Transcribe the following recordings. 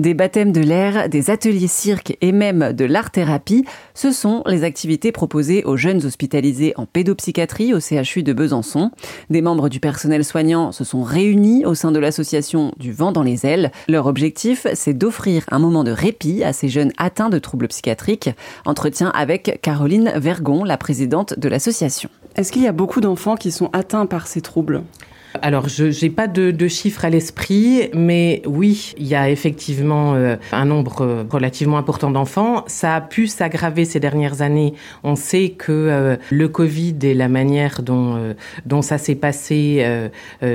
Des baptêmes de l'air, des ateliers cirque et même de l'art-thérapie, ce sont les activités proposées aux jeunes hospitalisés en pédopsychiatrie au CHU de Besançon. Des membres du personnel soignant se sont réunis au sein de l'association Du vent dans les ailes. Leur objectif, c'est d'offrir un moment de répit à ces jeunes atteints de troubles psychiatriques. Entretien avec Caroline Vergon, la présidente de l'association. Est-ce qu'il y a beaucoup d'enfants qui sont atteints par ces troubles? Alors, je n'ai pas de, de, chiffres à l'esprit, mais oui, il y a effectivement euh, un nombre euh, relativement important d'enfants. Ça a pu s'aggraver ces dernières années. On sait que euh, le Covid et la manière dont, dont ça s'est passé,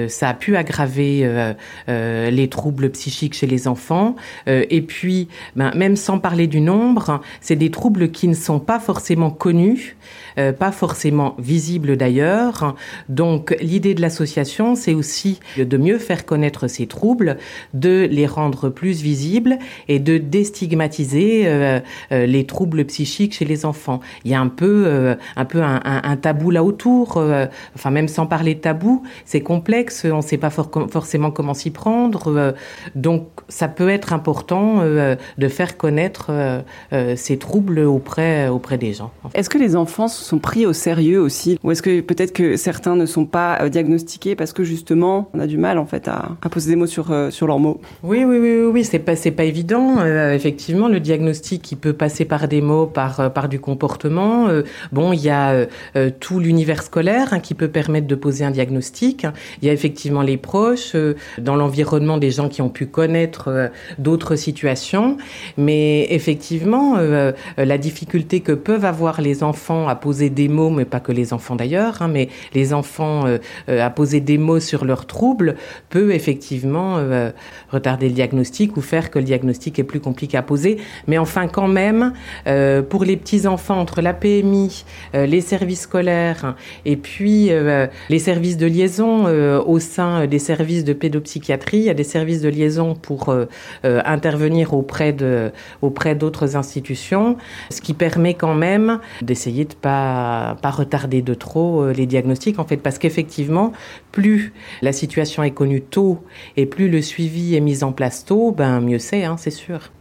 ça a pu aggraver les troubles psychiques chez les enfants. et puis, ben, même sans parler du nombre, c'est des troubles qui ne sont pas forcément connus, pas forcément visibles d'ailleurs. Donc, l'idée de l'association, c'est aussi de mieux faire connaître ces troubles, de les rendre plus visibles et de déstigmatiser euh, euh, les troubles psychiques chez les enfants. Il y a un peu, euh, un, tabou là autour, enfin même sans parler de tabou, c'est complexe, on ne sait pas forcément comment s'y prendre, donc ça peut être important de faire connaître ces troubles auprès, auprès des gens. Est-ce que les enfants sont pris au sérieux aussi? Ou est-ce que peut-être que certains ne sont pas diagnostiqués parce que justement, on a du mal en fait à, poser des mots sur, euh, sur leurs mots. Oui, oui, oui, oui, c'est pas, pas évident. Euh, effectivement, le diagnostic, il peut passer par des mots, par, euh, par du comportement. bon, il y a tout l'univers scolaire hein, qui peut permettre de poser un diagnostic. Il y a effectivement les proches, dans l'environnement des gens qui ont pu connaître d'autres situations. Mais effectivement, la difficulté que peuvent avoir les enfants à poser des mots, mais pas que les enfants d'ailleurs, hein, mais les enfants à poser des mots sur leurs troubles peut effectivement euh, retarder le diagnostic ou faire que le diagnostic est plus compliqué à poser. Mais enfin, quand même, euh, pour les petits-enfants, entre la PMI, euh, les services scolaires et puis les services de liaison au sein des services de pédopsychiatrie, il y a des services de liaison pour intervenir auprès de auprès d'autres institutions, ce qui permet quand même d'essayer de pas pas retarder de trop les diagnostics en fait parce qu'effectivement plus la situation est connue tôt et plus le suivi est mis en place tôt, ben mieux c'est, hein, c'est sûr.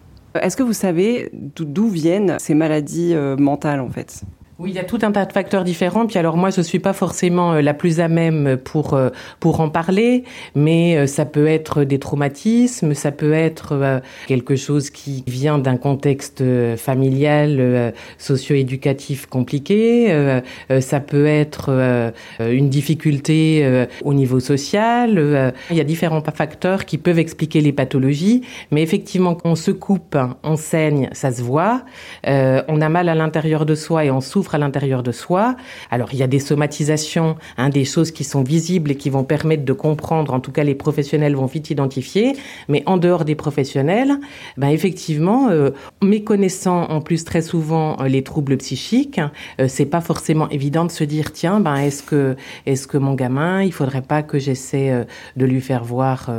Est-ce que vous savez d'où viennent ces maladies euh, mentales en fait? Oui, il y a tout un tas de facteurs différents. Puis alors moi, je suis pas forcément euh, la plus à même pour euh, pour en parler, mais euh, ça peut être des traumatismes, ça peut être quelque chose qui vient d'un contexte familial, socio-éducatif compliqué. Ça peut être une difficulté au niveau social. Il y a différents facteurs qui peuvent expliquer les pathologies, mais effectivement, quand on se coupe, on saigne, ça se voit. On a mal à l'intérieur de soi et on souffre à l'intérieur de soi. Alors il y a des somatisations, hein, des choses qui sont visibles et qui vont permettre de comprendre, en tout cas les professionnels vont vite identifier, mais en dehors des professionnels, ben effectivement, euh, méconnaissant en plus très souvent euh, les troubles psychiques, euh, c'est pas forcément évident de se dire tiens, ben est-ce que est-ce que mon gamin, il faudrait pas que j'essaie euh, de lui faire voir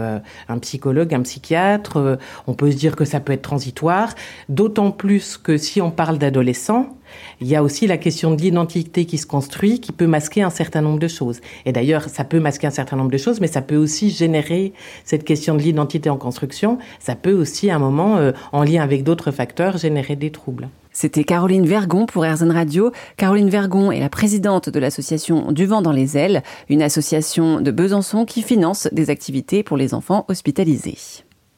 un psychologue, un psychiatre? on peut se dire que ça peut être transitoire, d'autant plus que si on parle d'adolescents, il y a aussi la question de l'identité qui se construit, qui peut masquer un certain nombre de choses. Et d'ailleurs, ça peut masquer un certain nombre de choses, mais ça peut aussi générer cette question de l'identité en construction. Ça peut aussi, à un moment, euh, en lien avec d'autres facteurs, générer des troubles. C'était Caroline Vergon pour RZN Radio. Caroline Vergon est la présidente de l'association Du vent dans les ailes, une association de Besançon qui finance des activités pour les enfants hospitalisés.